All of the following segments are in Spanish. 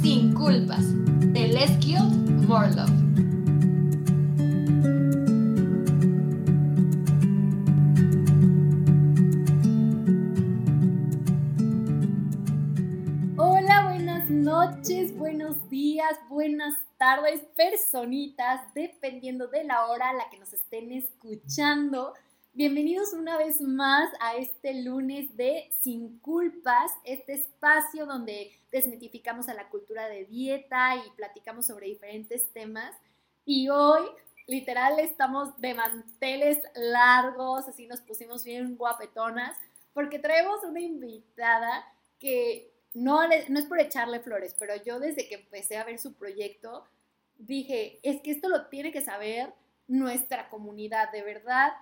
Sin Culpas, de Les Morlov. Hola, buenas noches, buenos días, buenas tardes, personitas, dependiendo de la hora a la que nos estén escuchando. Bienvenidos una vez más a este lunes de Sin Culpas, este espacio donde desmitificamos a la cultura de dieta y platicamos sobre diferentes temas. Y hoy, literal, estamos de manteles largos, así nos pusimos bien guapetonas, porque traemos una invitada que no, no es por echarle flores, pero yo desde que empecé a ver su proyecto, dije, es que esto lo tiene que saber nuestra comunidad, de verdad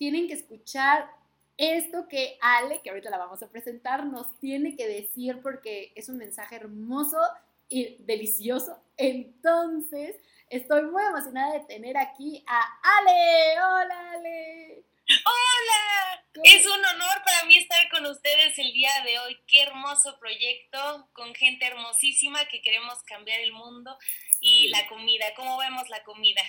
tienen que escuchar esto que Ale, que ahorita la vamos a presentar, nos tiene que decir porque es un mensaje hermoso y delicioso. Entonces, estoy muy emocionada de tener aquí a Ale. Hola, Ale. Hola, es un honor para mí estar con ustedes el día de hoy. Qué hermoso proyecto con gente hermosísima que queremos cambiar el mundo y la comida. ¿Cómo vemos la comida?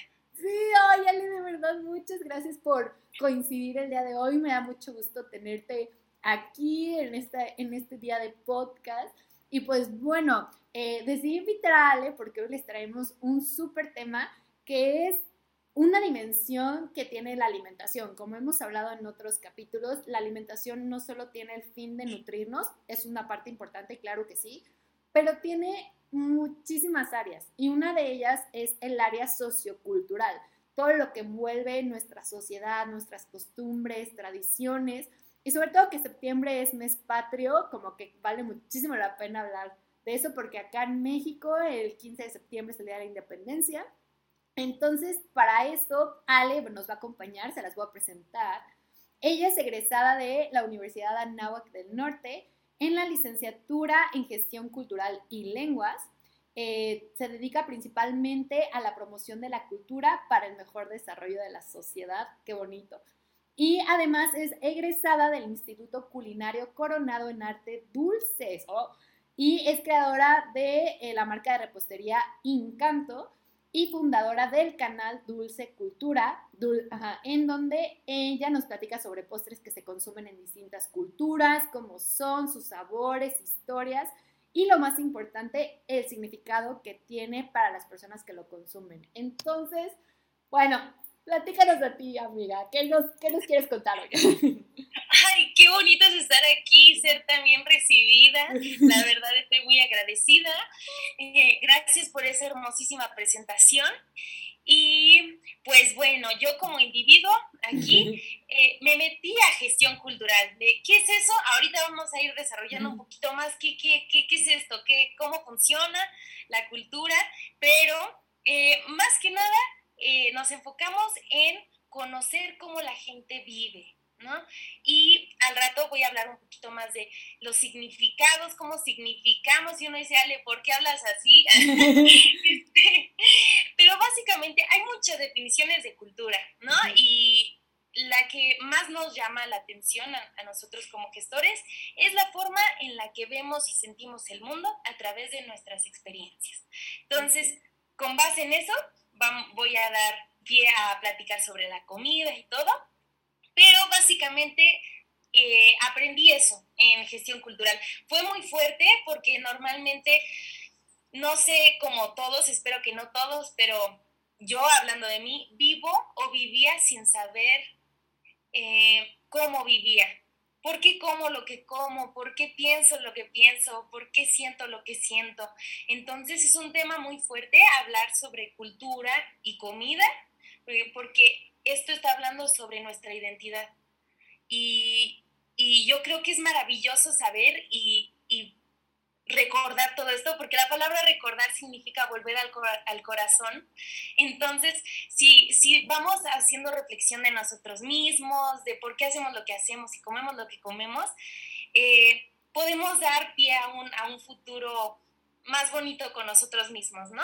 Sí, ay, Ale, de verdad, muchas gracias por coincidir el día de hoy. Me da mucho gusto tenerte aquí en, en este día de podcast. Y pues bueno, eh, decidí invitar a Ale porque hoy les traemos un súper tema que es una dimensión que tiene la alimentación. Como hemos hablado en otros capítulos, la alimentación no solo tiene el fin de nutrirnos, es una parte importante, claro que sí, pero tiene muchísimas áreas y una de ellas es el área sociocultural, todo lo que envuelve nuestra sociedad, nuestras costumbres, tradiciones y sobre todo que septiembre es mes patrio, como que vale muchísimo la pena hablar de eso porque acá en México el 15 de septiembre es el Día de la Independencia. Entonces, para esto, Ale nos va a acompañar, se las voy a presentar. Ella es egresada de la Universidad Anáhuac del Norte en la licenciatura en Gestión Cultural y Lenguas, eh, se dedica principalmente a la promoción de la cultura para el mejor desarrollo de la sociedad. Qué bonito. Y además es egresada del Instituto Culinario Coronado en Arte Dulces. Oh, y es creadora de eh, la marca de repostería Encanto y fundadora del canal Dulce Cultura, en donde ella nos platica sobre postres que se consumen en distintas culturas, cómo son, sus sabores, historias y lo más importante, el significado que tiene para las personas que lo consumen. Entonces, bueno, platícanos de ti, amiga. ¿Qué nos, qué nos quieres contar hoy? Ay, qué bonito es estar aquí, ser también recibida. La verdad estoy muy agradecida. Eh, gracias por esa hermosísima presentación. Y pues bueno, yo como individuo aquí eh, me metí a gestión cultural. De, ¿Qué es eso? Ahorita vamos a ir desarrollando un poquito más qué, qué, qué, qué es esto, qué, cómo funciona la cultura, pero eh, más que nada nos enfocamos en conocer cómo la gente vive, ¿no? Y al rato voy a hablar un poquito más de los significados, cómo significamos, y uno dice, Ale, ¿por qué hablas así? Este, pero básicamente hay muchas definiciones de cultura, ¿no? Y la que más nos llama la atención a, nosotros como gestores es la forma en la que vemos y sentimos el mundo a través de nuestras experiencias. Entonces, con base en eso, voy a dar pie a platicar sobre la comida y todo. Pero básicamente eh, aprendí eso en gestión cultural. Fue muy fuerte porque normalmente, no sé como todos, espero que no todos, pero yo hablando de mí, vivo o vivía sin saber eh, cómo vivía. ¿Por qué como lo que como? ¿Por qué pienso lo que pienso? ¿Por qué siento lo que siento? Entonces es un tema muy fuerte hablar sobre cultura y comida, porque esto está hablando sobre nuestra identidad. Y, y yo creo que es maravilloso saber y, y, recordar todo esto, porque la palabra recordar significa volver al, al corazón. Entonces, si, si vamos haciendo reflexión de nosotros mismos, de por qué hacemos lo que hacemos y comemos lo que comemos, eh, podemos dar pie a un, a un futuro más bonito con nosotros mismos, ¿no?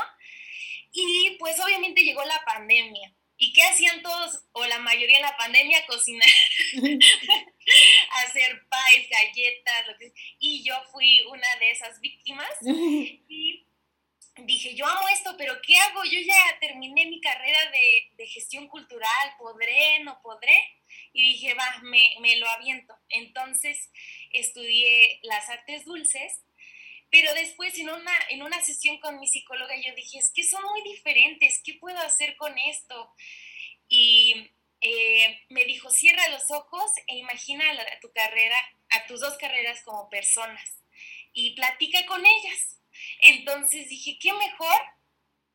Y pues obviamente llegó la pandemia. ¿Y qué hacían todos o la mayoría en la pandemia? Cocinar, hacer pies, galletas, lo que Y yo fui una de esas víctimas. Y dije, yo amo esto, pero ¿qué hago? Yo ya terminé mi carrera de, de gestión cultural, ¿podré? ¿No podré? Y dije, va, me, me lo aviento. Entonces estudié las artes dulces pero después en una, en una sesión con mi psicóloga yo dije, es que son muy diferentes, ¿qué puedo hacer con esto? Y eh, me dijo, cierra los ojos e imagina a tu carrera, a tus dos carreras como personas y platica con ellas. Entonces dije, ¿qué mejor?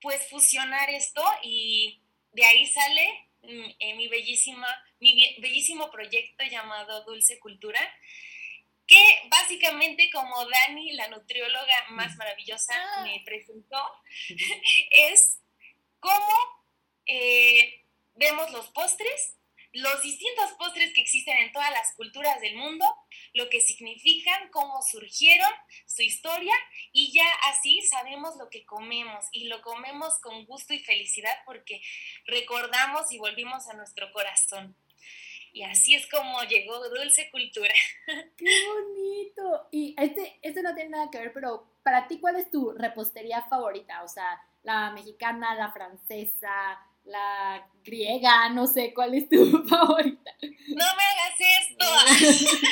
Pues fusionar esto y de ahí sale mm, eh, mi, bellísima, mi bellísimo proyecto llamado Dulce Cultura, que básicamente como Dani, la nutrióloga más maravillosa, ah. me presentó, es cómo eh, vemos los postres, los distintos postres que existen en todas las culturas del mundo, lo que significan, cómo surgieron, su historia, y ya así sabemos lo que comemos, y lo comemos con gusto y felicidad porque recordamos y volvimos a nuestro corazón. Y así es como llegó Dulce Cultura. ¡Qué bonito! Y este, este no tiene nada que ver, pero para ti, ¿cuál es tu repostería favorita? O sea, la mexicana, la francesa, la griega, no sé, ¿cuál es tu favorita? No me hagas esto.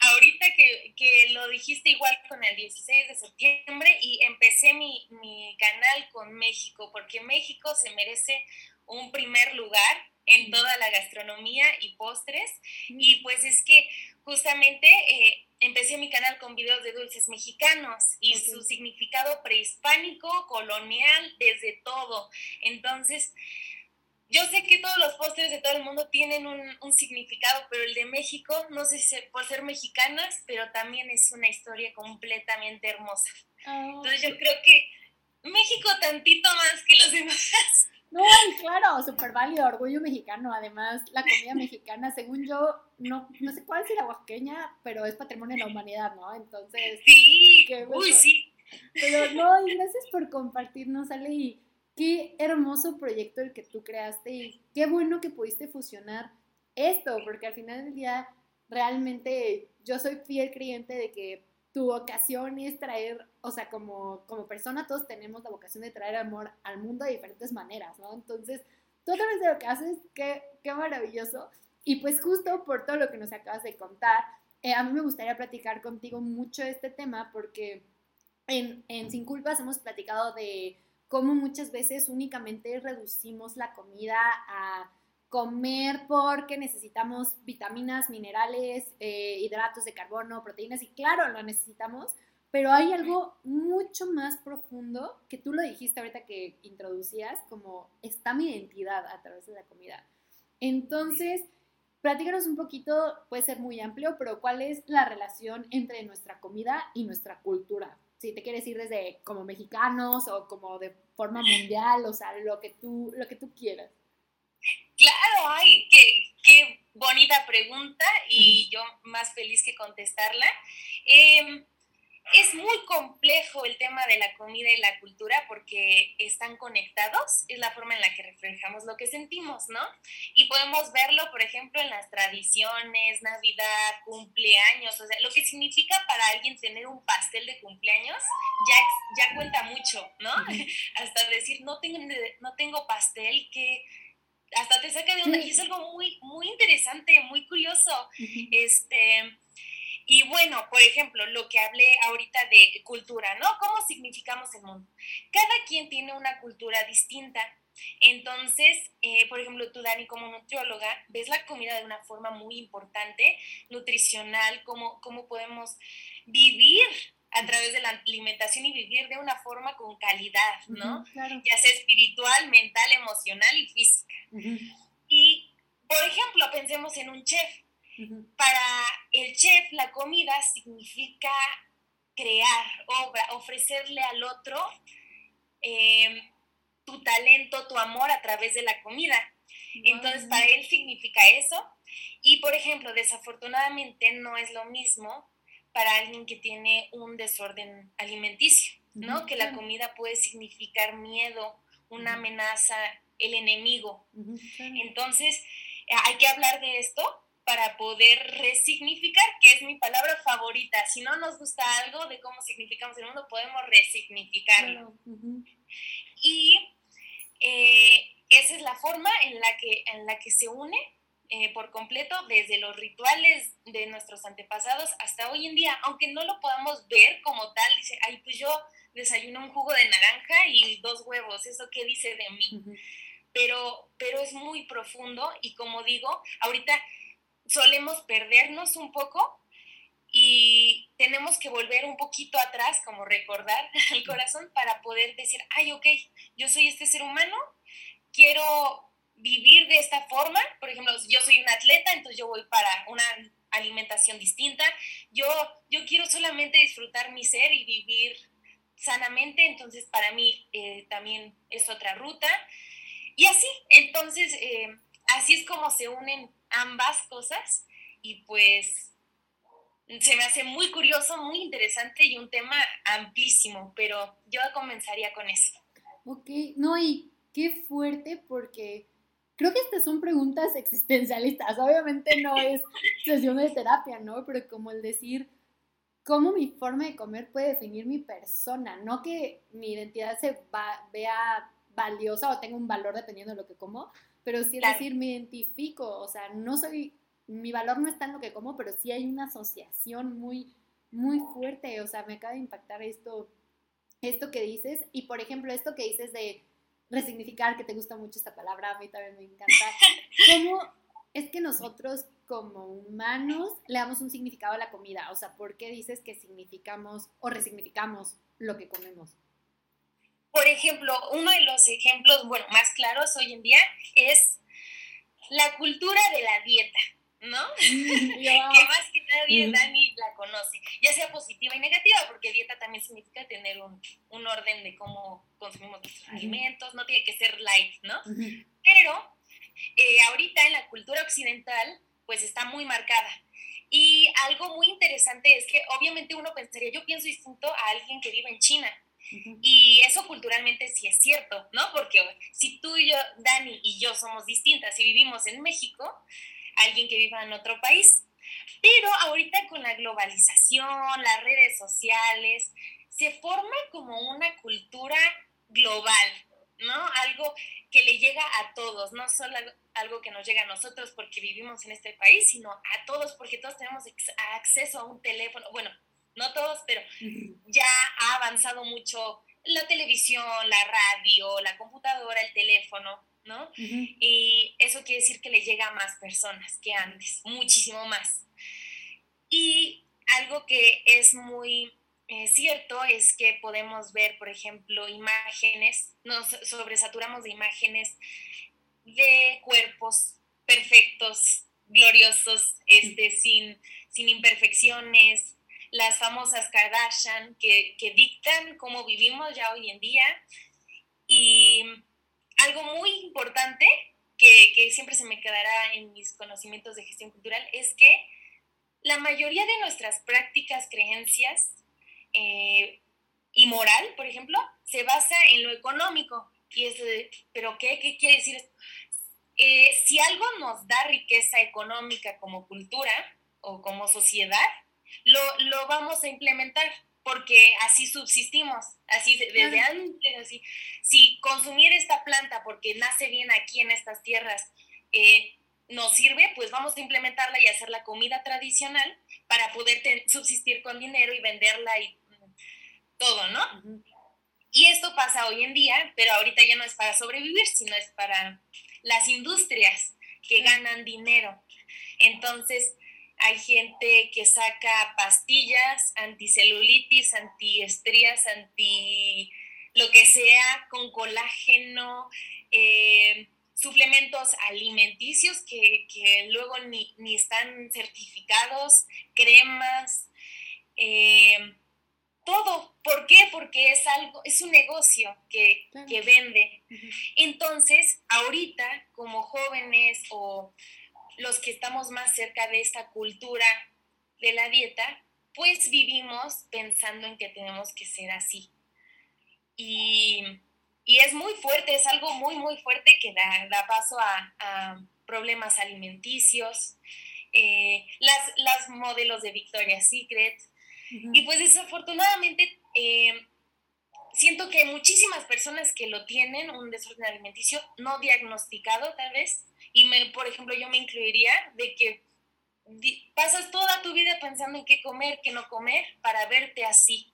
ahorita que, que, lo dijiste igual con el 16 de septiembre y empecé mi, mi canal con México, porque México se merece un primer lugar en toda la gastronomía y postres. Y pues es que justamente eh, empecé mi canal con videos de dulces mexicanos y su significado prehispánico, colonial, desde todo. Entonces, yo sé que todos los postres de todo el mundo tienen un, significado, pero el de México, no sé si por ser mexicanas, pero también es una historia completamente hermosa. Ah, Entonces yo creo que México tantito más que los demás. No, claro, súper válido, orgullo mexicano. Además, la comida mexicana, según yo, no, no sé cuál es la oaxaqueña, pero es patrimonio de la humanidad, ¿no? Entonces. Sí, uy, sí. Pero no, y gracias por compartirnos, Ale, y qué hermoso proyecto el que tú creaste, y qué bueno que pudiste fusionar esto, porque al final del día, realmente yo soy fiel creyente de que tu vocación es traer, o sea, como, como persona todos tenemos la vocación de traer amor al mundo de diferentes maneras, ¿no? Entonces, tú a través de lo que haces, qué, qué maravilloso. Y pues justo por todo lo que nos acabas de contar, eh, a mí me gustaría platicar contigo mucho este tema porque en, en Sin Culpas hemos platicado de cómo muchas veces únicamente reducimos la comida a comer porque necesitamos vitaminas, minerales, eh, hidratos de carbono, proteínas, y claro, lo necesitamos, pero hay algo mucho más profundo que tú lo dijiste ahorita que introducías, como está mi identidad a través de la comida. Entonces, platícanos un poquito, puede ser muy amplio, pero ¿cuál es la relación entre nuestra comida y nuestra cultura? Si te quieres ir desde como mexicanos o como de forma mundial, o sea, lo que tú, lo que tú quieras. Claro, ay, qué, qué bonita pregunta y yo más feliz que contestarla. Em, es muy complejo el tema de la comida y la cultura porque están conectados, es la forma en la que reflejamos lo que sentimos, ¿no? Y podemos verlo, por ejemplo, en las tradiciones, Navidad, cumpleaños, o sea, lo que significa para alguien tener un pastel de cumpleaños ya, ya cuenta mucho, ¿no? Hasta decir, no tengo, no tengo pastel, que hasta te saca de onda y es algo muy, muy interesante, muy curioso. Este, y bueno, por ejemplo, lo que hablé ahorita de cultura, ¿no? ¿Cómo significamos el mundo? Cada quien tiene una cultura distinta. Entonces, eh, por ejemplo, tú, Dani, como nutrióloga, ves la comida de una forma muy importante, nutricional, cómo, cómo podemos vivir a través de la alimentación y vivir de una forma con calidad, ¿no? Ya sea espiritual, mental, emocional y física. Y, por ejemplo, pensemos en un chef. Para el chef, la comida significa crear obra, ofrecerle al otro em, tu talento, tu amor a través de la comida. Entonces, para él significa eso. Y, por ejemplo, desafortunadamente no es lo mismo para alguien que tiene un desorden alimenticio, ¿no? Que la comida puede significar miedo, una amenaza, el enemigo. Entonces, hay que hablar de esto para poder resignificar, que es mi palabra favorita. Si no nos gusta algo de cómo significamos el mundo, podemos resignificarlo. Y eh, esa es la forma en la que, en la que se une eh, por completo desde los rituales de nuestros antepasados hasta hoy en día, aunque no lo podamos ver como tal, dice, ay, pues yo desayuno un jugo de naranja y dos huevos, ¿eso qué dice de mí? pero, pero es muy profundo y como digo, ahorita solemos perdernos un poco y tenemos que volver un poquito atrás, como recordar al corazón para poder decir, ay, ok, yo soy este ser humano, quiero vivir de esta forma, por ejemplo, yo soy un atleta, entonces yo voy para una alimentación distinta, yo, yo quiero solamente disfrutar mi ser y vivir sanamente, entonces para mí eh, también es otra ruta. Y así, entonces, eh, así es como se unen ambas cosas y pues se me hace muy curioso, muy interesante y un tema amplísimo, pero yo comenzaría con eso. Ok, no, y qué fuerte porque creo que estas son preguntas existencialistas, obviamente no es sesión de terapia, ¿no? Pero como el decir, ¿cómo mi forma de comer puede definir mi persona? No que mi identidad se vea valiosa o tenga un valor dependiendo de lo que como, pero sí es decir, me identifico, o sea, no soy, mi valor no está en lo que como, pero sí hay una asociación muy, muy fuerte, o sea, me acaba de impactar esto, esto que dices, y por ejemplo, esto que dices de resignificar, que te gusta mucho esta palabra, a mí también me encanta, ¿cómo es que nosotros como humanos le damos un significado a la comida? O sea, ¿por qué dices que significamos o resignificamos lo que comemos? Por ejemplo, uno de los ejemplos, bueno, más claros hoy en día es la cultura de la dieta, ¿no? Mm, que más que nadie, Dani, la conoce, ya sea positiva y negativa, porque dieta también significa tener un, orden de cómo consumimos nuestros alimentos, no tiene que ser light, ¿no? Pero eh, ahorita en la cultura occidental, pues está muy marcada. Y algo muy interesante es que obviamente uno pensaría, yo pienso distinto a alguien que vive en China, y eso culturalmente sí es cierto, ¿no? Porque si tú y yo, Dani y yo somos distintas y vivimos en México, alguien que viva en otro país. Pero ahorita con la globalización, las redes sociales, se forma como una cultura global, ¿no? Algo que le llega a todos, no solo algo que nos llega a nosotros porque vivimos en este país, sino a todos porque todos tenemos acceso a un teléfono, bueno, no todos, pero ya ha avanzado mucho la televisión, la radio, la computadora, el teléfono, ¿no? Y eso quiere decir que le llega a más personas que antes, muchísimo más. Y algo que es muy eh, cierto es que podemos ver, por ejemplo, imágenes, nos sobresaturamos de imágenes de cuerpos perfectos, gloriosos, este, sin, sin imperfecciones, las famosas Kardashian que, dictan cómo vivimos ya hoy en día. Y algo muy importante que, siempre se me quedará en mis conocimientos de gestión cultural es que la mayoría de nuestras prácticas, creencias eh, y moral, por ejemplo, se basa en lo económico. Y es ¿Pero qué? ¿Qué quiere decir esto? Eh, si algo nos da riqueza económica como cultura o como sociedad, lo, vamos a implementar porque así subsistimos, así desde antes, así. Si consumir esta planta porque nace bien aquí en estas tierras eh, nos sirve, pues vamos a implementarla y hacer la comida tradicional para poder subsistir con dinero y venderla y mm, todo, ¿no? Y esto pasa hoy en día, pero ahorita ya no es para sobrevivir, sino es para las industrias que ganan dinero. Entonces, hay gente que saca pastillas, anticelulitis, antiestrías, anti lo que sea, con colágeno, eh, suplementos alimenticios que, luego ni, están certificados, cremas, eh, todo. ¿Por qué? Porque es algo, es un negocio que, que vende. Entonces, ahorita, como jóvenes o los que estamos más cerca de esta cultura de la dieta, pues vivimos pensando en que tenemos que ser así. Y, es muy fuerte, es algo muy, muy fuerte que da, paso a, problemas alimenticios, eh, las, las modelos de Victoria's Secret. Y pues desafortunadamente eh, siento que muchísimas personas que lo tienen, un desorden alimenticio no diagnosticado tal vez, y me, por ejemplo yo me incluiría de que pasas toda tu vida pensando en qué comer, qué no comer, para verte así.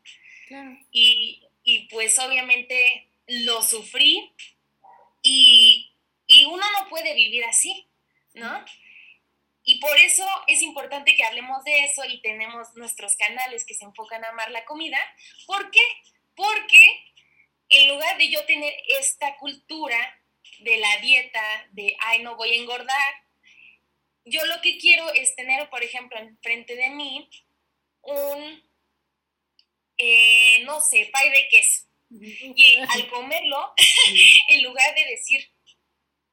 Y, y, pues obviamente lo sufrí y, y, uno no puede vivir así, ¿no? Y por eso es importante que hablemos de eso y tenemos nuestros canales que se enfocan a amar la comida. ¿Por qué? Porque en lugar de yo tener esta cultura de la dieta, de, ay, no voy a engordar, yo lo que quiero es tener, por ejemplo, enfrente de mí un, eh, no sé, pay de queso. Y al comerlo, en lugar de decir,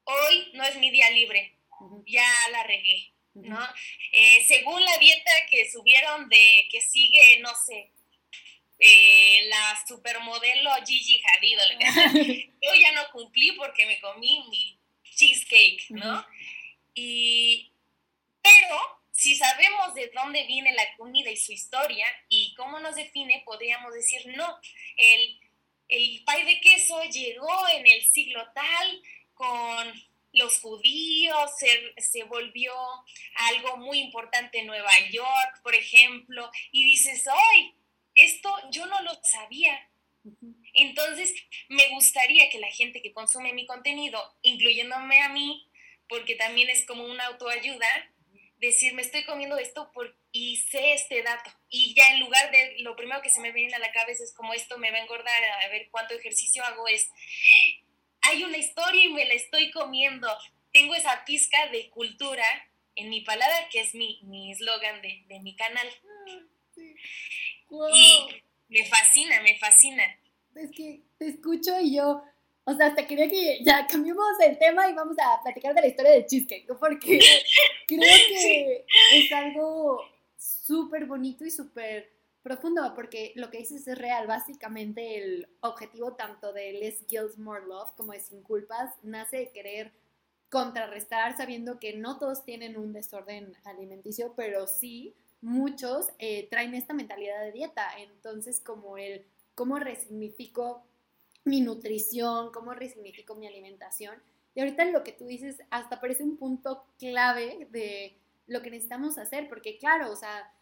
hoy no es mi día libre, ya la regué, ¿no? Eh, según la dieta que subieron de que sigue, no sé, eh, la supermodelo Gigi Hadid, yo ya no cumplí porque me comí mi cheesecake, ¿no? Y, pero si sabemos de dónde viene la comida y su historia y cómo nos define, podríamos decir, no, el, el pay de queso llegó en el siglo tal con los judíos, se, se, volvió algo muy importante en Nueva York, por ejemplo, y dices, hoy esto yo no lo sabía. Entonces, me gustaría que la gente que consume mi contenido, incluyéndome a mí, porque también es como una autoayuda, decir, me estoy comiendo esto por, y sé este dato. Y ya en lugar de lo primero que se me viene a la cabeza es como esto me va a engordar, a ver cuánto ejercicio hago, es, hay una historia y me la estoy comiendo. Tengo esa pizca de cultura en mi palabra, que es mi eslogan de, de, mi canal. Y me fascina, me fascina. Es que te escucho y yo, o sea, hasta quería que ya cambiemos el tema y vamos a platicar de la historia del cheesecake, porque creo que es algo súper bonito y súper profundo, porque lo que dices es real. Básicamente el objetivo tanto de Less Guilt, More Love como de Sin Culpas nace de querer contrarrestar sabiendo que no todos tienen un desorden alimenticio, pero sí muchos eh, traen esta mentalidad de dieta. Entonces, como el cómo resignifico mi nutrición, cómo resignifico mi alimentación. Y ahorita lo que tú dices hasta parece un punto clave de lo que necesitamos hacer, porque claro, o sea,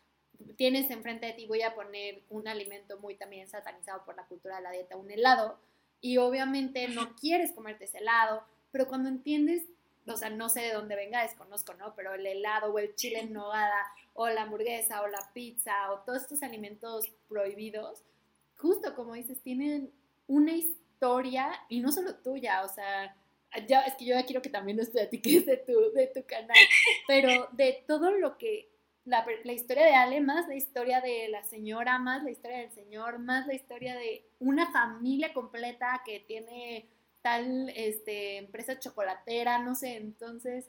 tienes enfrente de ti, voy a poner un alimento muy también satanizado por la cultura de la dieta, un helado, y obviamente no quieres comerte ese helado, pero cuando entiendes o sea, no sé de dónde venga, desconozco, ¿no? Pero el helado o el chile en nogada o la hamburguesa o la pizza o todos estos alimentos prohibidos, justo como dices, tienen una historia y no solo tuya, o sea, ya, es que yo ya quiero que también nos platiques de tu, de tu canal, pero de todo lo que, la, la historia de Ale, más la historia de la señora, más la historia del señor, más la historia de una familia completa que tiene tal este, empresa chocolatera, no sé, entonces,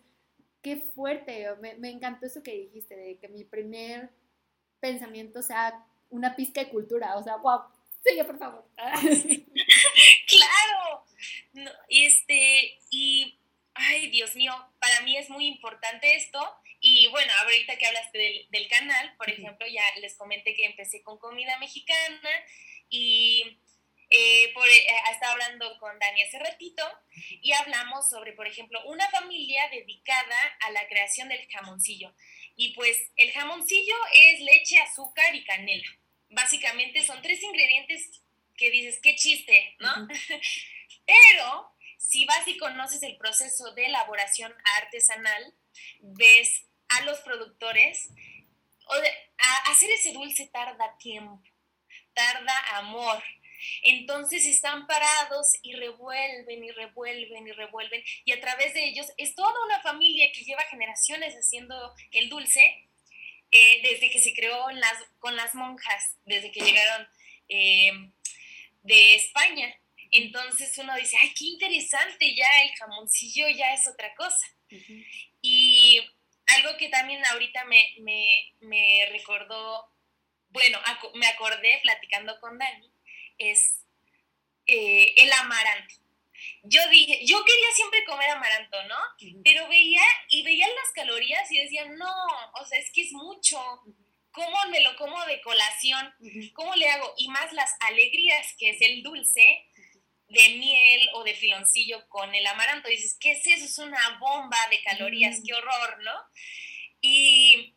qué fuerte, me, me, encantó eso que dijiste, de que mi primer pensamiento sea una pizca de cultura, o sea, wow, sigue por favor. claro, este, y, ay, Dios mío, para mí es muy importante esto, y bueno, ahorita que hablaste del, del canal, por ejemplo, ya les comenté que empecé con comida mexicana, y eh, por, eh, estaba hablando con Dani hace ratito y hablamos sobre, por ejemplo, una familia dedicada a la creación del jamoncillo. Y pues el jamoncillo es leche, azúcar y canela. Básicamente son tres ingredientes que dices, qué chiste, ¿no? Pero si vas y conoces el proceso de elaboración artesanal, ves a los productores, a hacer ese dulce tarda tiempo, tarda amor, entonces están parados y revuelven y revuelven y revuelven y a través de ellos es toda una familia que lleva generaciones haciendo el dulce eh, desde que se creó las, con las monjas, desde que llegaron eh, de España. Entonces uno dice, ay, qué interesante, ya el jamoncillo ya es otra cosa. Y algo que también ahorita me, me, me recordó, bueno, me acordé platicando con Dani, es eh, el amaranto. yo dije, yo quería siempre comer amaranto, ¿no? Pero veía y veía las calorías y decía, no, o sea, es que es mucho. ¿Cómo me lo como de colación? ¿Cómo le hago? Y más las alegrías, que es el dulce de miel o de filoncillo con el amaranto. dices, ¿qué es eso? Es una bomba de calorías, qué horror, ¿no? Y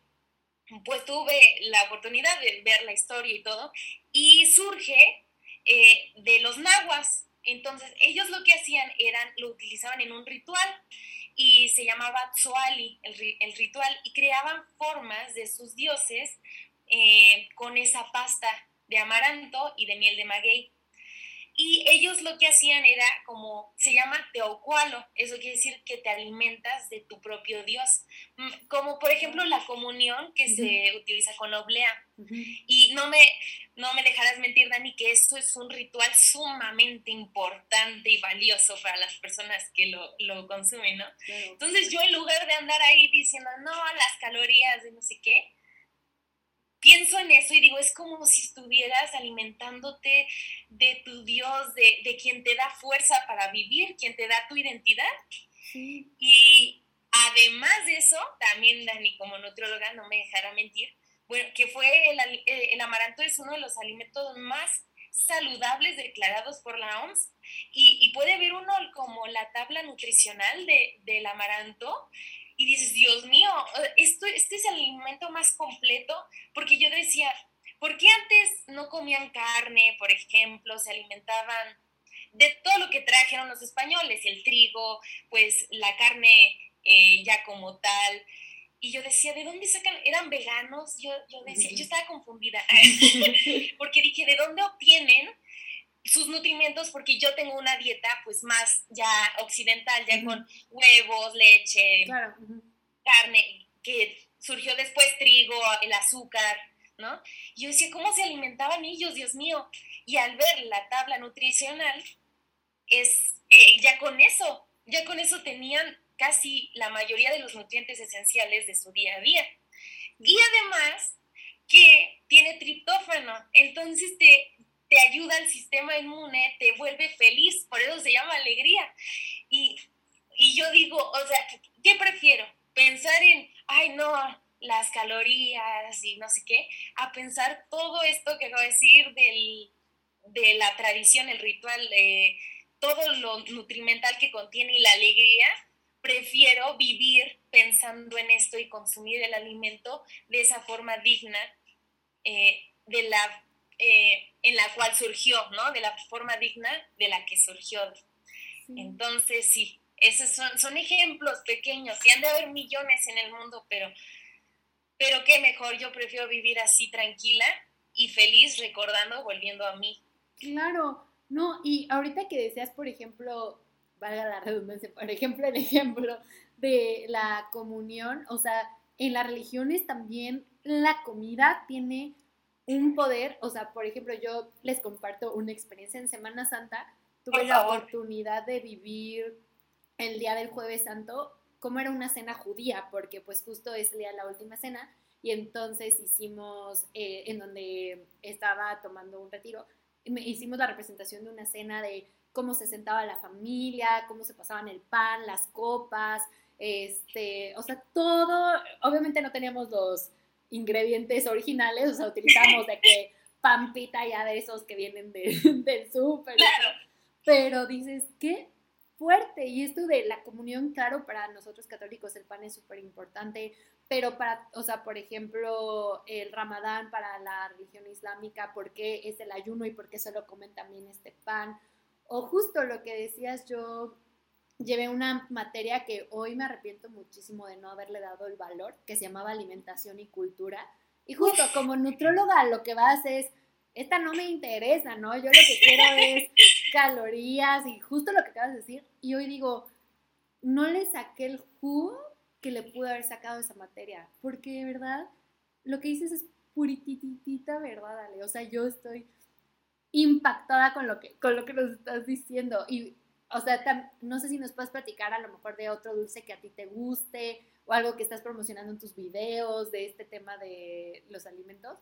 pues tuve la oportunidad de ver la historia y todo, y surge eh, de los nahuas. Entonces, ellos lo que hacían eran, lo utilizaban en un ritual y se llamaba Tzoali, el, ritual, y creaban formas de sus dioses eh, con esa pasta de amaranto y de miel de maguey. Y ellos lo que hacían era como, se llama teocualo, eso quiere decir que te alimentas de tu propio Dios. Mm, como por ejemplo la comunión que se utiliza con oblea. Y no me, no me dejarás mentir, Dani, que esto es un ritual sumamente importante y valioso para las personas que lo, lo consumen, ¿no? Entonces yo en lugar de andar ahí diciendo, no, las calorías de no sé qué, pienso en eso y digo, es como si estuvieras alimentándote de tu Dios, de, quien te da fuerza para vivir, quien te da tu identidad. Y además de eso, también Dani, como nutrióloga, no me dejará mentir, bueno, que fue el, eh, el amaranto es uno de los alimentos más saludables declarados por la OMS y, puede ver uno como la tabla nutricional de, del amaranto y dices, Dios mío, esto, este es el alimento más completo, porque yo decía, ¿por qué antes no comían carne, por ejemplo, se alimentaban de todo lo que trajeron los españoles, el trigo, pues la carne eh, ya como tal? Y yo decía, ¿de dónde sacan? ¿Eran veganos? Yo, yo decía, yo estaba confundida, porque dije, ¿de dónde obtienen sus nutrimentos porque yo tengo una dieta pues más ya occidental, ya con huevos, leche, carne, que surgió después trigo, el azúcar, ¿no? Y yo decía, ¿cómo se alimentaban ellos, Dios mío? Y al ver la tabla nutricional, es eh, ya con eso, ya con eso tenían casi la mayoría de los nutrientes esenciales de su día a día. Y además que tiene triptófano, entonces te te ayuda al sistema inmune, te vuelve feliz, por eso se llama alegría. Y, yo digo, o sea, ¿qué prefiero? Pensar en, ay, no, las calorías y no sé qué, a pensar todo esto que acabo de decir del, de la tradición, el ritual, todo lo nutrimental que contiene y la alegría, prefiero vivir pensando en esto y consumir el alimento de esa forma digna, eh, de la eh, en la cual surgió, ¿no? De la forma digna de la que surgió. Entonces, sí, esos son, son ejemplos pequeños, y han de haber millones en el mundo, pero, pero qué mejor, yo prefiero vivir así tranquila y feliz recordando, volviendo a mí. Claro, no, y ahorita que decías, por ejemplo, valga la redundancia, por ejemplo, el ejemplo de la comunión, o sea, en las religiones también la comida tiene un poder, o sea, por ejemplo, yo les comparto una experiencia en Semana Santa, tuve la oportunidad de vivir el día del jueves santo como era una cena judía, porque pues justo es el día la última cena, y entonces hicimos, eh, en donde estaba tomando un retiro, hicimos la representación de una cena de cómo se sentaba la familia, cómo se pasaban el pan, las copas, este, o sea, todo, obviamente no teníamos los ingredientes originales, o sea, utilizamos de que pampita ya de esos que vienen de, del súper. Claro. Pero dices, qué fuerte. Y esto de la comunión, claro, para nosotros católicos el pan es súper importante, pero para, o sea, por ejemplo, el ramadán para la religión islámica, ¿por qué es el ayuno y por qué solo comen también este pan? O justo lo que decías yo llevé una materia que hoy me arrepiento muchísimo de no haberle dado el valor, que se llamaba alimentación y cultura. Y justo como nutróloga lo que vas es, esta no me interesa, ¿no? Yo lo que quiero es calorías y justo lo que acabas de decir. Y hoy digo, no le saqué el jugo que le pude haber sacado esa materia, porque de verdad lo que dices es purititita verdad, Ale. O sea, yo estoy impactada con lo que, con lo que nos estás diciendo. Y o sea, no sé si nos puedes platicar a lo mejor de otro dulce que a ti te guste o algo que estás promocionando en tus videos de este tema de los alimentos.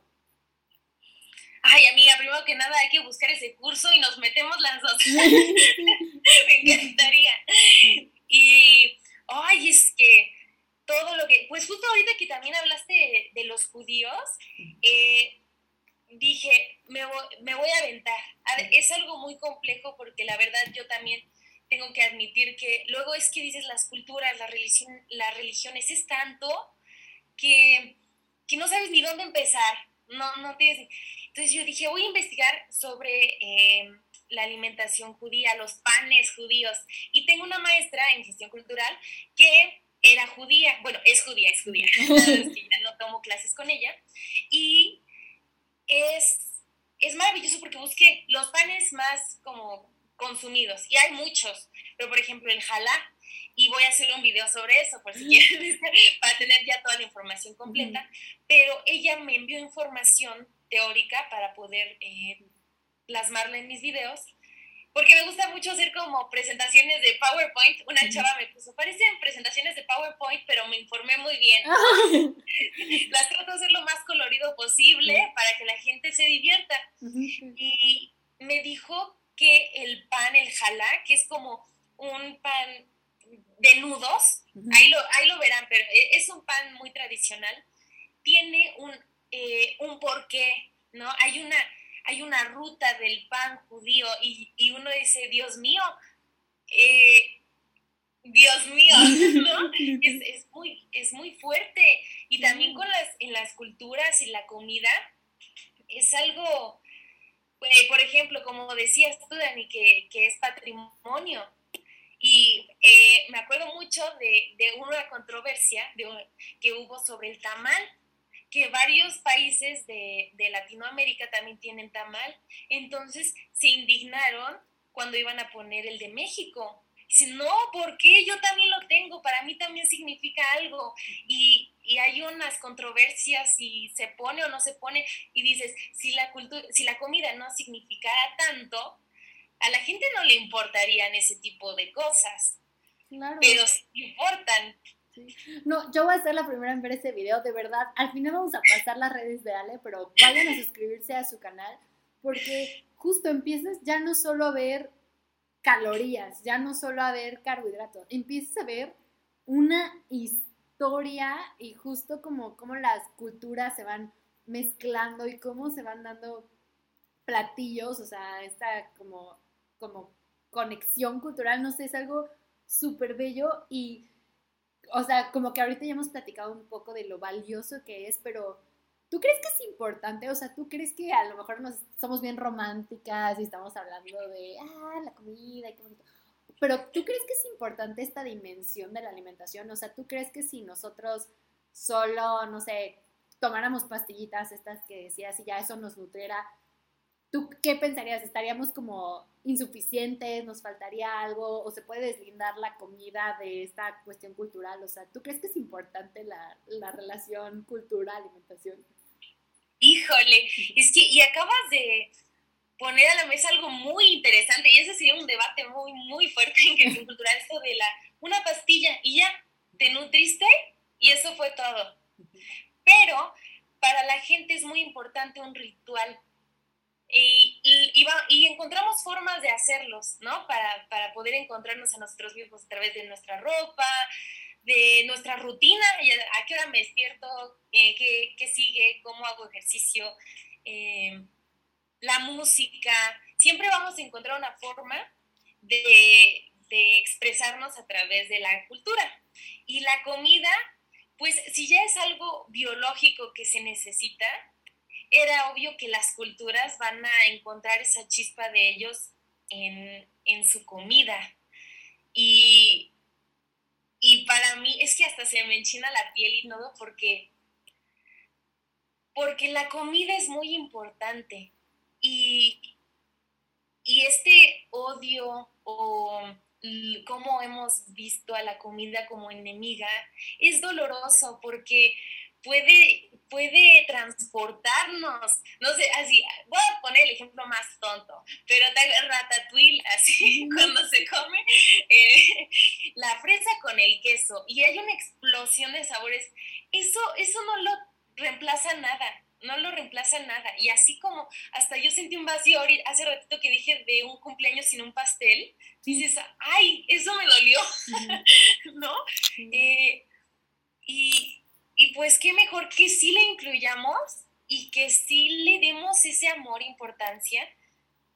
ay amiga, primero que nada hay que buscar ese curso y nos metemos las dos. Me encantaría. Y, ay, es que todo lo que, pues justo ahorita que también hablaste de, los judíos, eh, dije, me voy, me voy a aventar. es algo muy complejo porque la verdad yo también tengo que admitir que luego es que dices las culturas, la religión, las religiones, es tanto que, que no sabes ni dónde empezar. No, no tienes. Entonces yo dije, voy a investigar sobre eh, la alimentación judía, los panes judíos. Y tengo una maestra en gestión cultural que era judía, bueno, es judía, es judía, ya no tomo clases con ella. Y es, es maravilloso porque busqué los panes más como consumidos, y hay muchos, pero por ejemplo el jalá, y voy a hacer un video sobre eso, por si quieren, para tener ya toda la información completa, pero ella me envió información teórica para poder eh, plasmarla en mis videos, porque me gusta mucho hacer como presentaciones de PowerPoint. Una chava me puso, parecen presentaciones de PowerPoint, pero me informé muy bien. Las trato de hacer lo más colorido posible para que la gente se divierta. Y me dijo que el pan, el jalá, que es como un pan de nudos, ahí, lo, ahí lo verán, pero e, es un pan muy tradicional, tiene un, eh, un porqué, ¿no? Hay una, hay una ruta del pan judío y, y uno dice, Dios mío, eh, Dios mío, ¿no? Es, es, muy, es muy fuerte. Y también con las, en las culturas y la comida, es algo, por ejemplo, como decías tú, Dani, que, es patrimonio. Y eh, me acuerdo mucho de, una controversia que hubo sobre el tamal, que varios países de Latinoamérica también tienen tamal. Entonces se indignaron cuando iban a poner el de México. Dice, no, ¿por qué? Yo también lo tengo, para mí también significa algo. Y, y, hay unas controversias si se pone o no se pone. Y dices, si la, cultura, si la comida no significara tanto, a la gente no le importarían ese tipo de cosas. Claro. Pero sí importan. No, yo voy a ser la primera en ver ese video, de verdad. Al final vamos a pasar las redes de Ale, pero vayan a suscribirse a su canal porque justo empiezas ya no solo a ver calorías, ya no solo a ver carbohidratos, empiezas a ver una historia y justo como, como las culturas se van mezclando y cómo se van dando platillos, o sea, esta como, como conexión cultural, no sé, es algo súper bello y, o sea, como que ahorita ya hemos platicado un poco de lo valioso que es, pero ¿Tú crees que es importante? O sea, ¿tú crees que a lo mejor nos, somos bien románticas y estamos hablando de, ah, la comida y qué bonito? Pero ¿tú crees que es importante esta dimensión de la alimentación? O sea, ¿tú crees que si nosotros solo, no sé, tomáramos pastillitas estas que decías y ya eso nos nutriera, ¿tú qué pensarías? ¿Estaríamos como insuficientes? ¿Nos faltaría algo? ¿O se puede deslindar la comida de esta cuestión cultural? O sea, ¿tú crees que es importante la, la relación cultura-alimentación? Híjole, es que, y acabas de poner a la mesa algo muy interesante, y ese sería un debate muy, muy fuerte en que cultural, esto de la, una pastilla y ya, te nutriste y eso fue todo. Pero para la gente es muy importante un ritual. Y, y, y, encontramos formas de hacerlos, ¿no? Para, para poder encontrarnos a nosotros mismos a través de nuestra ropa, de nuestra rutina, a qué hora me despierto, eh, qué, sigue, cómo hago ejercicio, eh, la música. Siempre vamos a encontrar una forma de, de expresarnos a través de la cultura. Y la comida, pues si ya es algo biológico que se necesita, era obvio que las culturas van a encontrar esa chispa de ellos en, en su comida. Y, y para mí es que hasta se me enchina la piel y todo porque, porque la comida es muy importante. Y, y este odio o cómo hemos visto a la comida como enemiga es doloroso porque puede, puede transportarnos, no sé, así, voy a poner el ejemplo más tonto, pero ratatouille, así, cuando se come eh, la fresa con el queso y hay una explosión de sabores, eso, eso no lo reemplaza nada, no lo reemplaza nada. Y así como hasta yo sentí un vacío hace ratito que dije de un cumpleaños sin un pastel, dices, ay, eso me dolió, ¿no? Eh, y, y pues qué mejor que sí le incluyamos y que sí le demos ese amor, importancia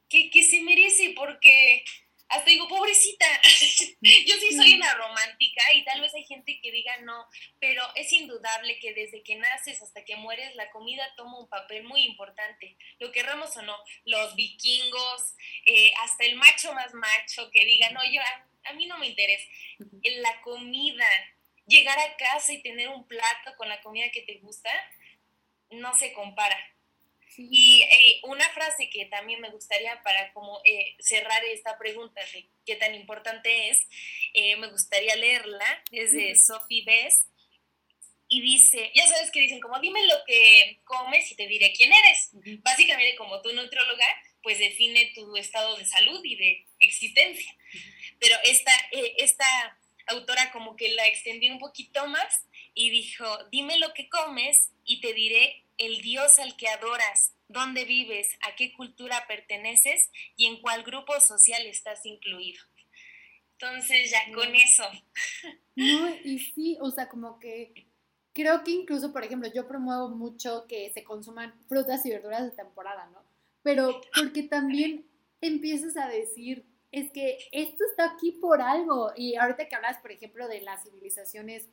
que, que se merece, porque hasta digo, pobrecita, yo sí soy una romántica y tal vez hay gente que diga no, pero es indudable que desde que naces hasta que mueres la comida toma un papel muy importante, lo querramos o no, los vikingos, eh, hasta el macho más macho que diga no, yo a, a mí no me interesa, la comida, llegar a casa y tener un plato con la comida que te gusta, no se compara. Y eh, una frase que también me gustaría para como eh, cerrar esta pregunta de qué tan importante es, eh, me gustaría leerla, es de Sophie Bess, y dice, ya sabes que dicen como dime lo que comes y te diré quién eres. Básicamente como tu nutrióloga, pues define tu estado de salud y de existencia. Pero esta, autora como que la extendió un poquito más y dijo, dime lo que comes y te diré el Dios al que adoras, dónde vives, a qué cultura perteneces y en cuál grupo social estás incluido. Entonces ya con eso. No, y sí, o sea, como que creo que incluso, por ejemplo, yo promuevo mucho que se consuman frutas y verduras de temporada, ¿no? Pero porque también empiezas a decir, es que esto está aquí por algo. Y ahorita que hablas, por ejemplo, de las civilizaciones,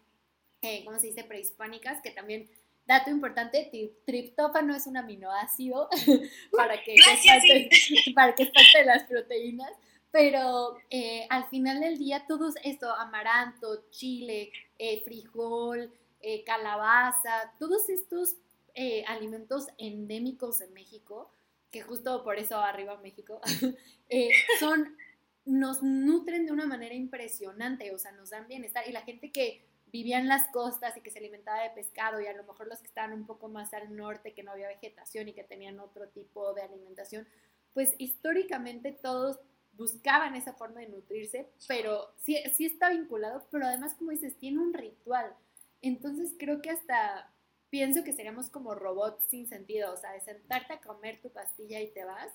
eh, ¿cómo se dice?, prehispánicas, que también Dato importante, triptófano es un aminoácido para que, es parte, para que es parte de las proteínas, pero eh, al final del día todo esto, amaranto, chile, eh, frijol, eh, calabaza, todos estos alimentos endémicos en México, que justo por eso arriba México, son, nos nutren de una manera impresionante, o sea, nos dan bienestar y la gente que vivía en las costas y que se alimentaba de pescado y a lo mejor los que estaban un poco más al norte, que no había vegetación y que tenían otro tipo de alimentación, pues históricamente todos buscaban esa forma de nutrirse, pero sí, sí está vinculado, pero además, como dices, tiene un ritual. Entonces creo que hasta pienso que seríamos como robots sin sentido, o sea, de sentarte a comer tu pastilla y te vas,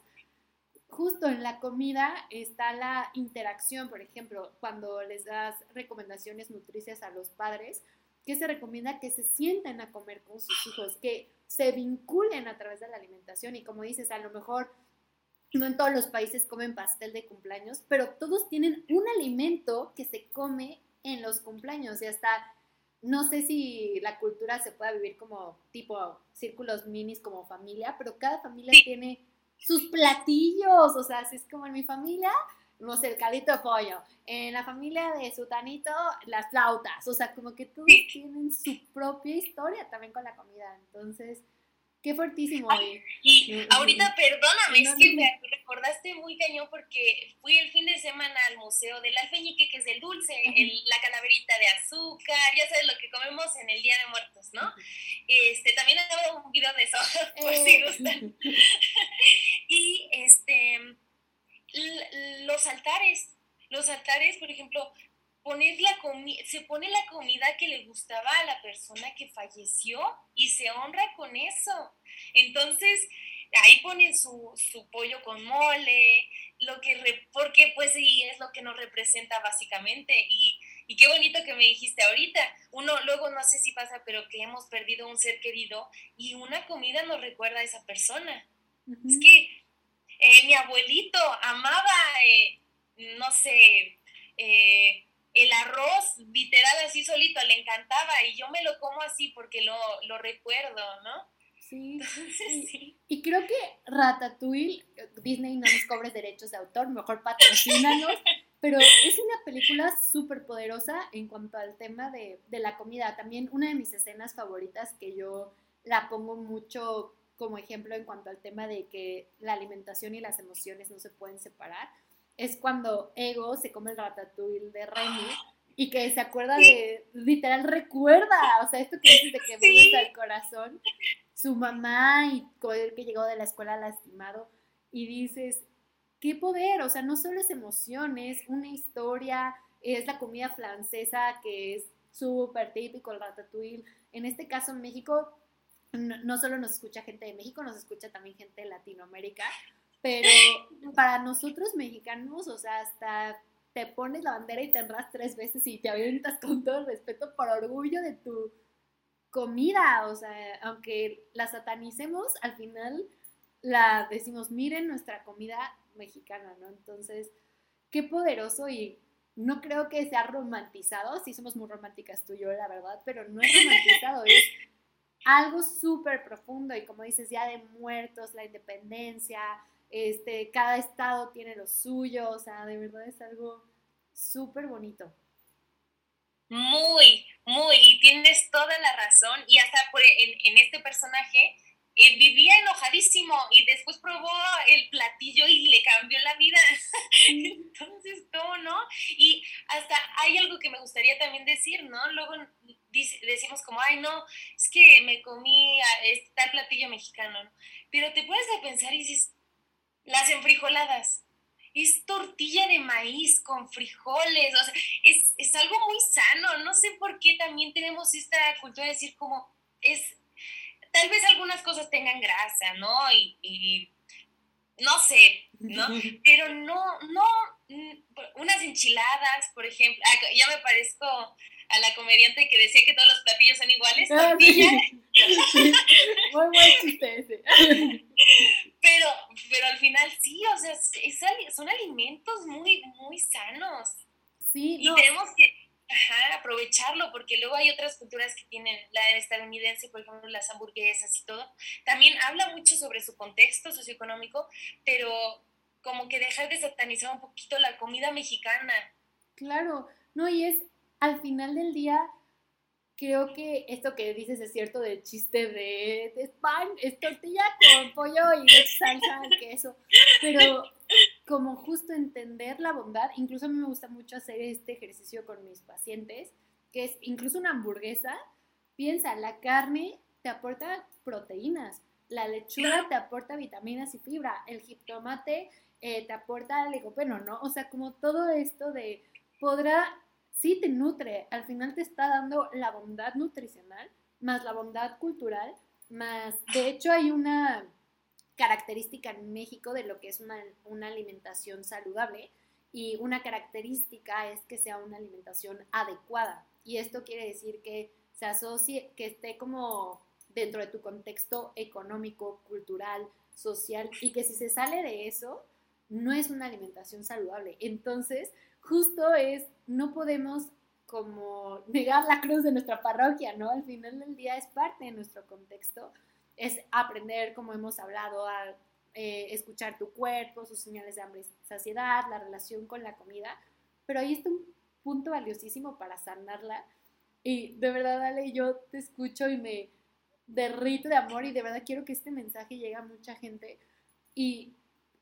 justo en la comida está la interacción, por ejemplo, cuando les das recomendaciones nutricias a los padres, que se recomienda que se sienten a comer con sus hijos, que se vinculen a través de la alimentación. Y como dices, a lo mejor no en todos los países comen pastel de cumpleaños, pero todos tienen un alimento que se come en los cumpleaños. Y hasta no sé si la cultura se pueda vivir como tipo círculos minis como familia, pero cada familia tiene sus platillos, o sea, si es como en mi familia, no sé, el calito de pollo, en la familia de Sutanito, las flautas, o sea, como que todos tienen su propia historia también con la comida, entonces Qué fuertísimo. y ahorita, perdóname, es que me recordaste muy cañón porque fui el fin de semana al Museo del Alfeñique, que es el dulce, la calaverita de azúcar, ya sabes lo que comemos en el Día de Muertos, ¿no? Este, también hago un video de eso, por si eh. gustan. y este, los altares, los altares, por ejemplo, poner la se pone la comida que le gustaba a la persona que falleció y se honra con eso. Entonces, ahí ponen su, pollo con mole, lo que porque pues sí, es lo que nos representa básicamente. Y, qué bonito que me dijiste ahorita. Uno luego no sé si pasa, pero que hemos perdido un ser querido y una comida nos recuerda a esa persona. Es que eh, mi abuelito amaba, eh, no sé, eh, el arroz literal así solito le encantaba y yo me lo como así porque lo, lo recuerdo, ¿no? Sí, sí. Y creo que Ratatouille, Disney no nos cobres derechos de autor, mejor patrocínanos, pero es una película súper poderosa en cuanto al tema de, de la comida. También una de mis escenas favoritas que yo la pongo mucho como ejemplo en cuanto al tema de que la alimentación y las emociones no se pueden separar es cuando Ego se come el ratatouille de Remy y que se acuerda de, literal recuerda, o sea, esto que dices de que sí. al corazón, su mamá y el que llegó de la escuela lastimado y dices, qué poder, o sea, no solo es emociones, una historia, es la comida francesa que es súper típico, el ratatouille, en este caso en México no, solo nos escucha gente de México, nos escucha también gente de Latinoamérica, pero para nosotros mexicanos, o sea, hasta te pones la bandera y te enras tres veces y te avientas con todo el respeto por orgullo de tu comida, o sea, aunque la satanicemos, al final la decimos, miren nuestra comida mexicana, ¿no? Entonces, qué poderoso y no creo que sea romantizado, sí somos muy románticas tú y yo, la verdad, pero no es romantizado, es algo súper profundo y como dices, ya de muertos, la independencia, este, cada estado tiene lo suyo, o sea, de verdad es algo súper bonito. Muy, muy, y tienes toda la razón, y hasta por, en, en este personaje eh, vivía enojadísimo y después probó el platillo y le cambió la vida. Entonces, ¿cómo no? Y hasta hay algo que me gustaría también decir, ¿no? Luego decimos como, ay, no, es que me comí este tal platillo mexicano, Pero te puedes pensar y dices, las enfrijoladas. Es tortilla de maíz con frijoles, o sea, es, es algo muy sano. No sé por qué también tenemos esta cultura de decir como, es tal vez algunas cosas tengan grasa, ¿no? Y, no sé, ¿no? Pero no, no, mm, unas enchiladas, por ejemplo, ah, ya me parezco a la comediante que decía que todos los platillos son iguales, ah. Muy buen chiste ese. Pero, pero al final sí, o sea, son alimentos muy, muy sanos. Sí, y tenemos que Ajá, aprovecharlo, porque luego hay otras culturas que tienen, la estadounidense, por ejemplo, las hamburguesas y todo, también habla mucho sobre su contexto socioeconómico, pero como que dejar de satanizar un poquito la comida mexicana. Claro, no, y es al final del día, creo que esto que dices es cierto del chiste de, de pan, es tortilla con pollo y salsa y queso, pero como justo entender la bondad, incluso a mí me gusta mucho hacer este ejercicio con mis pacientes, que es incluso una hamburguesa, piensa, la carne te aporta proteínas, la lechuga te aporta vitaminas y fibra, el jitomate eh, te aporta licopeno, ¿no? O sea, como todo esto de podrá, sí te nutre, al final te está dando la bondad nutricional, más la bondad cultural, más, de hecho hay una característica en México de lo que es una, alimentación saludable y una característica es que sea una alimentación adecuada. Y esto quiere decir que se asocie, que esté como dentro de tu contexto económico, cultural, social, y que si se sale de eso, no es una alimentación saludable. Entonces, justo es, no podemos como negar la cruz de nuestra parroquia, ¿no? Al final del día es parte de nuestro contexto es aprender, como hemos hablado, a eh, escuchar tu cuerpo, sus señales de hambre y saciedad, la relación con la comida, pero ahí está un punto valiosísimo para sanarla. Y de verdad, Ale, yo te escucho y me derrito de amor y de verdad quiero que este mensaje llegue a mucha gente. Y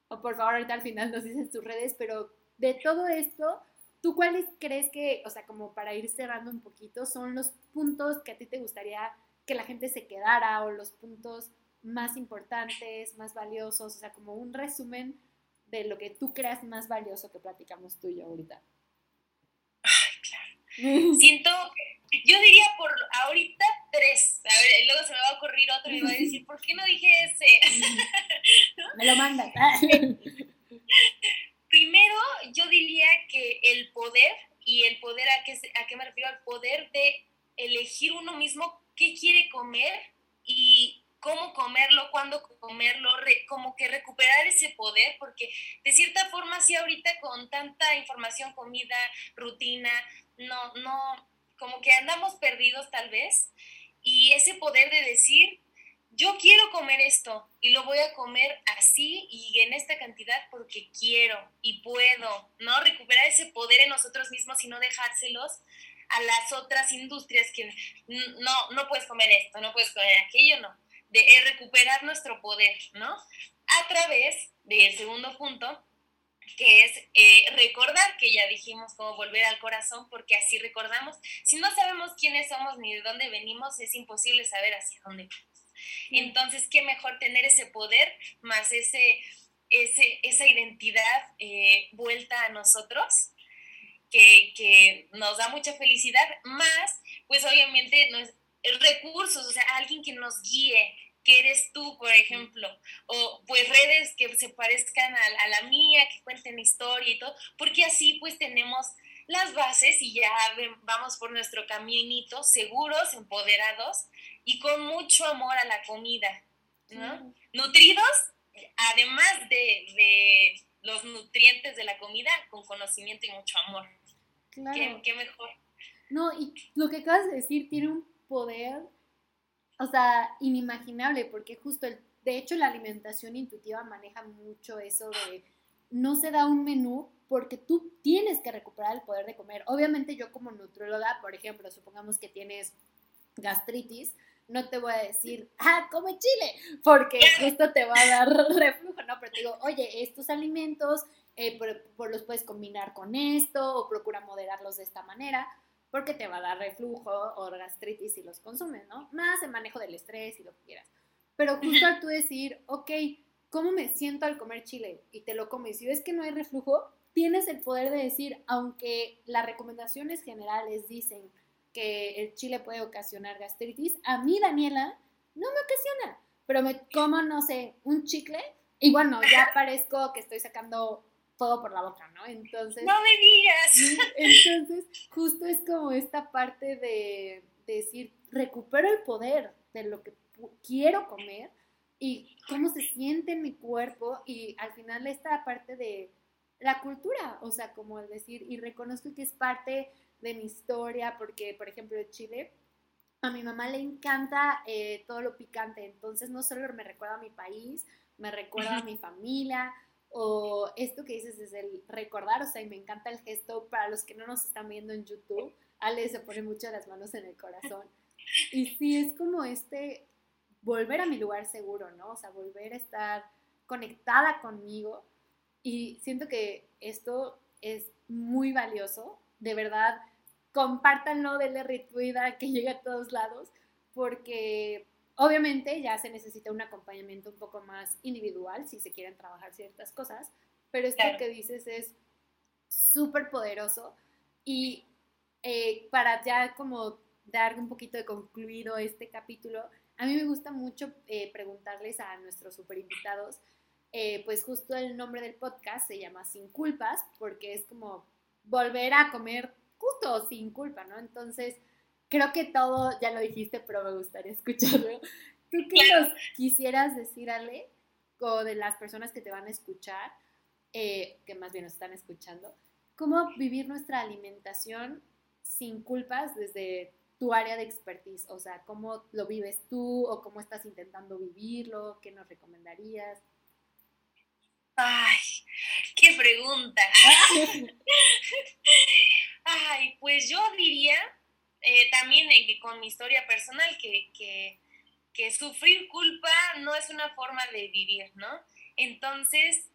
por favor, ahorita al final nos dices tus redes, pero de todo esto, ¿tú cuáles crees que, o sea, como para ir cerrando un poquito, son los puntos que a ti te gustaría que la gente se quedara o los puntos más importantes, más valiosos, o sea, como un resumen de lo que tú creas más valioso que platicamos tú y yo ahorita. Ay, claro. Siento, yo diría por ahorita tres, a ver, luego se me va a ocurrir otro y va a decir, ¿por qué no dije ese? Me lo mandas. Primero, yo diría que el poder, y el poder, ¿a qué, ¿a qué me refiero? Al poder de elegir uno mismo qué quiere comer y cómo comerlo, cuándo comerlo, como que recuperar ese poder, porque de cierta forma sí ahorita con tanta información, comida, rutina, no, no, como que andamos perdidos tal vez, y ese poder de decir, yo quiero comer esto y lo voy a comer así y en esta cantidad porque quiero y puedo, ¿no? Recuperar ese poder en nosotros mismos y no dejárselos a las otras industrias que no, no puedes comer esto, no puedes comer aquello, no. De recuperar nuestro poder, ¿no? A través del segundo punto, que es eh, recordar, que ya dijimos como volver al corazón, porque así recordamos. Si no sabemos quiénes somos ni de dónde venimos, es imposible saber hacia dónde vamos. Entonces, qué mejor tener ese poder más ese, ese esa identidad eh, vuelta a nosotros que, nos da mucha felicidad, más, pues obviamente recursos, o sea, alguien que nos guíe, que eres tú, por ejemplo, o pues redes que se parezcan a, a, la mía, que cuenten historia y todo, porque así pues tenemos las bases y ya vamos por nuestro caminito seguros, empoderados y con mucho amor a la comida, ¿no? Nutridos, además de, de, los nutrientes de la comida, con conocimiento y mucho amor. Claro. ¿Qué, mejor? No, y lo que acabas de decir tiene un poder, o sea, inimaginable, porque justo, el, de hecho, la alimentación intuitiva maneja mucho eso de no se da un menú porque tú tienes que recuperar el poder de comer. Obviamente yo como nutróloga, por ejemplo, supongamos que tienes gastritis, no te voy a decir, ah, come chile, porque esto te va a dar reflujo, ¿no? Pero te digo, oye, estos alimentos eh, por, los puedes combinar con esto o procura moderarlos de esta manera, porque te va a dar reflujo o gastritis si los consumes, ¿no? Más el manejo del estrés y lo que quieras. Pero justo al tú decir, ok, ¿cómo me siento al comer chile? Y te lo comes y ves que no hay reflujo, tienes el poder de decir, aunque las recomendaciones generales dicen que el chile puede ocasionar gastritis, a mí, Daniela, no me ocasiona, pero me como, no sé, un chicle y bueno, ya parezco que estoy sacando todo por la boca, ¿no? Entonces... No me digas. Entonces, justo es como esta parte de, de decir, recupero el poder de lo que quiero comer y cómo se siente en mi cuerpo y al final esta parte de la cultura, o sea, como el decir, y reconozco que es parte de mi historia, porque, por ejemplo, en Chile, a mi mamá le encanta eh, todo lo picante, entonces no solo me recuerda a mi país, me recuerda a mi familia, o esto que dices es el recordar, o sea, y me encanta el gesto, para los que no nos están viendo en YouTube, Ale se pone mucho las manos en el corazón. Y sí, es como este, volver a mi lugar seguro, ¿no? O sea, volver a estar conectada conmigo y siento que esto es muy valioso. De verdad, compártanlo, denle retweet que llegue a todos lados, porque obviamente ya se necesita un acompañamiento un poco más individual si se quieren trabajar ciertas cosas, pero esto que dices es súper poderoso y eh, para ya como dar un poquito de concluido este capítulo, a mí me gusta mucho eh, preguntarles a nuestros super invitados eh, pues justo el nombre del podcast se llama Sin Culpas, porque es como volver a comer justo sin culpa, ¿no? Entonces, creo que todo, ya lo dijiste, pero me gustaría escucharlo. ¿Tú qué nos quisieras decir, Ale, o de las personas que te van a escuchar, eh, que más bien nos están escuchando, cómo vivir nuestra alimentación sin culpas desde tu área de expertise? O sea, ¿cómo lo vives tú o cómo estás intentando vivirlo? ¿Qué nos recomendarías? Ay, pregunta. Ay, pues yo diría eh, también eh, con mi historia personal que, que, que, sufrir culpa no es una forma de vivir, ¿no? Entonces,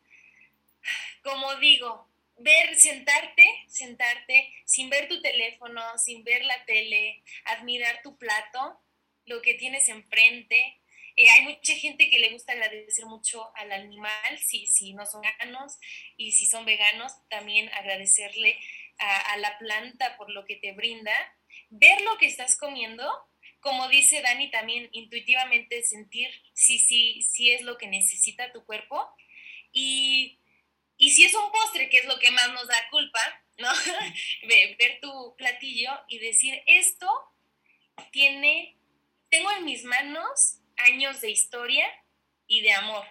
como digo, ver, sentarte, sentarte sin ver tu teléfono, sin ver la tele, admirar tu plato, lo que tienes enfrente, eh, hay mucha gente que le gusta agradecer mucho al animal, si, si no son veganos, y si son veganos, también agradecerle a, la planta por lo que te brinda. Ver lo que estás comiendo, como dice Dani, también intuitivamente sentir si, si, si es lo que necesita tu cuerpo. Y, y si es un postre, que es lo que más nos da culpa, ¿no? ver tu platillo y decir, esto tiene, tengo en mis manos años de historia y de amor.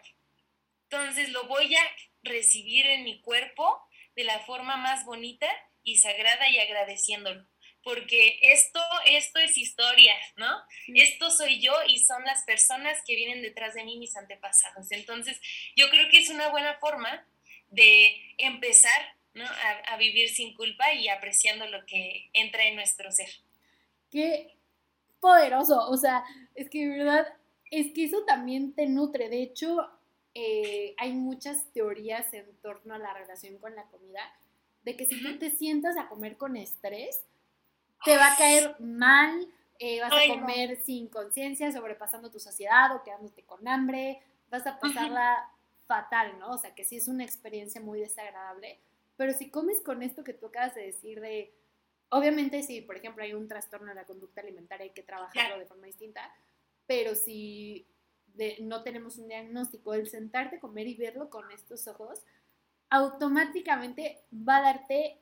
Entonces lo voy a recibir en mi cuerpo de la forma más bonita y sagrada y agradeciéndolo. Porque esto, esto es historia, ¿no? Esto soy yo y son las personas que vienen detrás de mí, mis antepasados. Entonces, yo creo que es una buena forma de empezar ¿no? a, a vivir sin culpa y apreciando lo que entra en nuestro ser. Qué poderoso, o sea, es que de verdad es que eso también te nutre. De hecho, eh, hay muchas teorías en torno a la relación con la comida, de que si tú te sientas a comer con estrés, te va a caer mal, eh, vas a comer sin conciencia, sobrepasando tu saciedad o quedándote con hambre, vas a pasarla fatal, ¿no? O sea, que sí es una experiencia muy desagradable. Pero si comes con esto que tú acabas de decir de obviamente si, por ejemplo, hay un trastorno en la conducta alimentaria, hay que trabajarlo de forma distinta, pero si no tenemos un diagnóstico, el sentarte, comer y verlo con estos ojos, automáticamente va a darte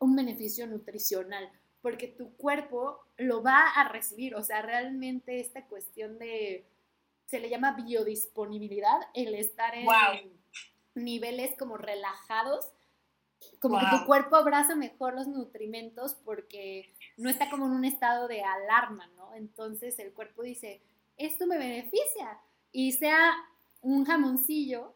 un beneficio nutricional, porque tu cuerpo lo va a recibir, o sea, realmente esta cuestión de, se le llama biodisponibilidad, el estar en niveles como relajados, como que tu cuerpo abraza mejor los nutrimentos porque no está como en un estado de alarma, ¿no? Entonces el cuerpo dice, esto me beneficia, y sea un jamoncillo,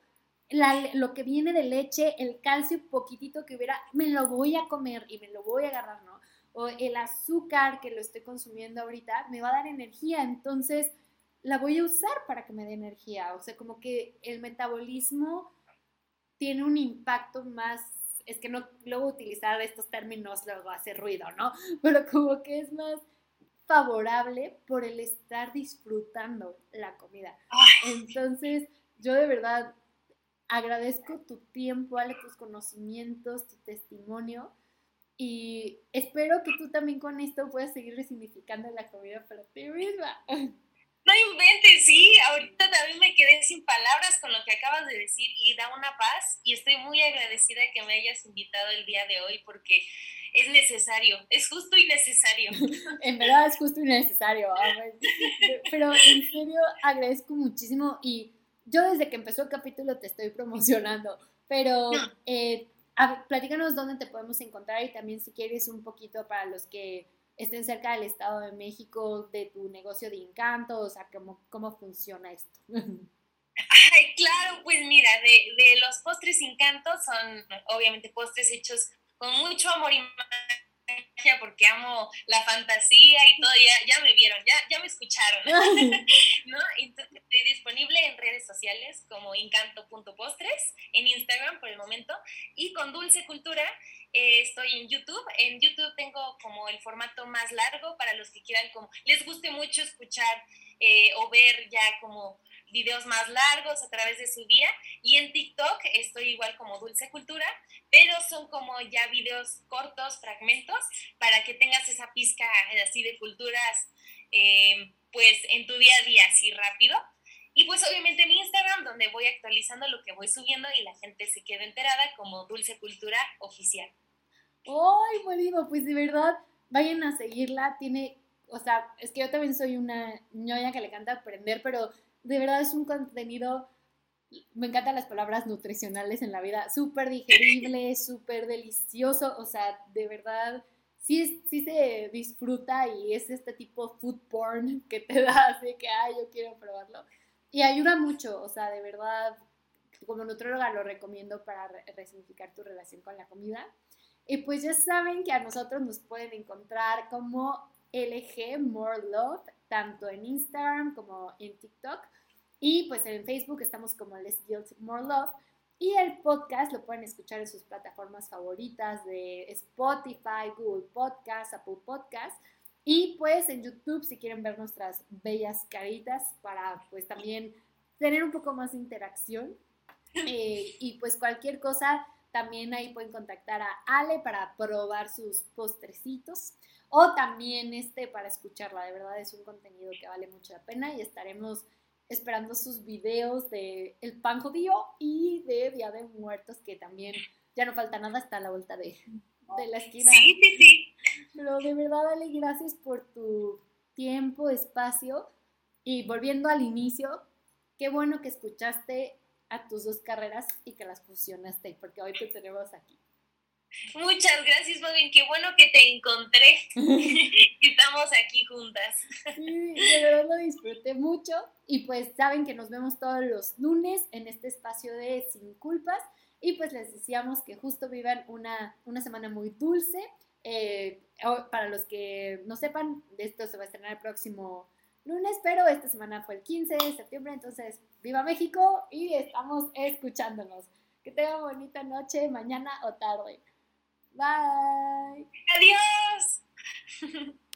lo que viene de leche, el calcio poquitito que hubiera, me lo voy a comer y me lo voy a agarrar, ¿no? O el azúcar que lo estoy consumiendo ahorita me va a dar energía, entonces la voy a usar para que me dé energía. O sea, como que el metabolismo tiene un impacto más, es que no luego utilizar estos términos luego hace ruido, ¿no? Pero como que es más favorable por el estar disfrutando la comida. Entonces, yo de verdad agradezco tu tiempo, Ale, tus conocimientos, tu testimonio y espero que tú también con esto puedas seguir resignificando la comida para ti misma. No inventes, sí, ahorita también me quedé sin palabras con lo que acabas de decir y da una paz y estoy muy agradecida que me hayas invitado el día de hoy porque es necesario, es justo y necesario. en verdad es justo y necesario, pero en serio agradezco muchísimo y yo desde que empezó el capítulo te estoy promocionando, pero eh, platícanos dónde te podemos encontrar y también si quieres un poquito para los que estén cerca del Estado de México, de tu negocio de encanto, o sea, cómo, cómo funciona esto. Ay, claro, pues mira, de, de los postres encantos son obviamente postres hechos con mucho amor y magia porque amo la fantasía y todo, ya, ya me vieron, ya, ya me escucharon, ¿no? Entonces, estoy disponible en redes sociales como encanto.postres, en Instagram por el momento, y con Dulce Cultura eh, estoy en YouTube. En YouTube tengo como el formato más largo para los que quieran, como les guste mucho escuchar eh, o ver ya como videos más largos a través de su día. Y en TikTok estoy igual como Dulce Cultura, pero son como ya videos cortos, fragmentos, para que tengas esa pizca así de culturas, eh, pues en tu día a día, así rápido. Y pues obviamente en Instagram, donde voy actualizando lo que voy subiendo y la gente se queda enterada como Dulce Cultura Oficial. ¡Ay, buenísimo! Pues de verdad, vayan a seguirla. Tiene, o sea, es que yo también soy una ñoña que le encanta aprender, pero de verdad es un contenido, me encantan las palabras nutricionales en la vida, súper digerible, súper delicioso, o sea, de verdad, sí, sí se disfruta y es este tipo food porn que te da, así que, ay, yo quiero probarlo. Y ayuda mucho, o sea, de verdad, como nutróloga lo recomiendo para resignificar tu relación con la comida. Y pues ya saben que a nosotros nos pueden encontrar como LG More Love, tanto en Instagram como en TikTok. Y pues en Facebook estamos como Les Guild More Love. Y el podcast lo pueden escuchar en sus plataformas favoritas de Spotify, Google Podcast, Apple Podcast. Y pues en YouTube si quieren ver nuestras bellas caritas para pues también tener un poco más de interacción. Eh, y pues cualquier cosa, también ahí pueden contactar a Ale para probar sus postrecitos o también este para escucharla. De verdad es un contenido que vale mucho la pena y estaremos esperando sus videos de El Pan Judío y de Día de Muertos, que también ya no falta nada hasta la vuelta de, de la esquina. Sí, sí, sí. Pero de verdad, Ale, gracias por tu tiempo, espacio. Y volviendo al inicio, qué bueno que escuchaste a tus dos carreras y que las fusionaste, porque hoy te tenemos aquí. Muchas gracias, Bobin. Qué bueno que te encontré. Estamos aquí juntas. Sí, de verdad lo disfruté mucho. Y pues saben que nos vemos todos los lunes en este espacio de Sin Culpas. Y pues les decíamos que justo vivan una, una semana muy dulce. Eh, para los que no sepan, esto se va a estrenar el próximo lunes, pero esta semana fue el 15 de septiembre. Entonces, viva México y estamos escuchándonos. Que tengan bonita noche, mañana o tarde. Bye. Adiós.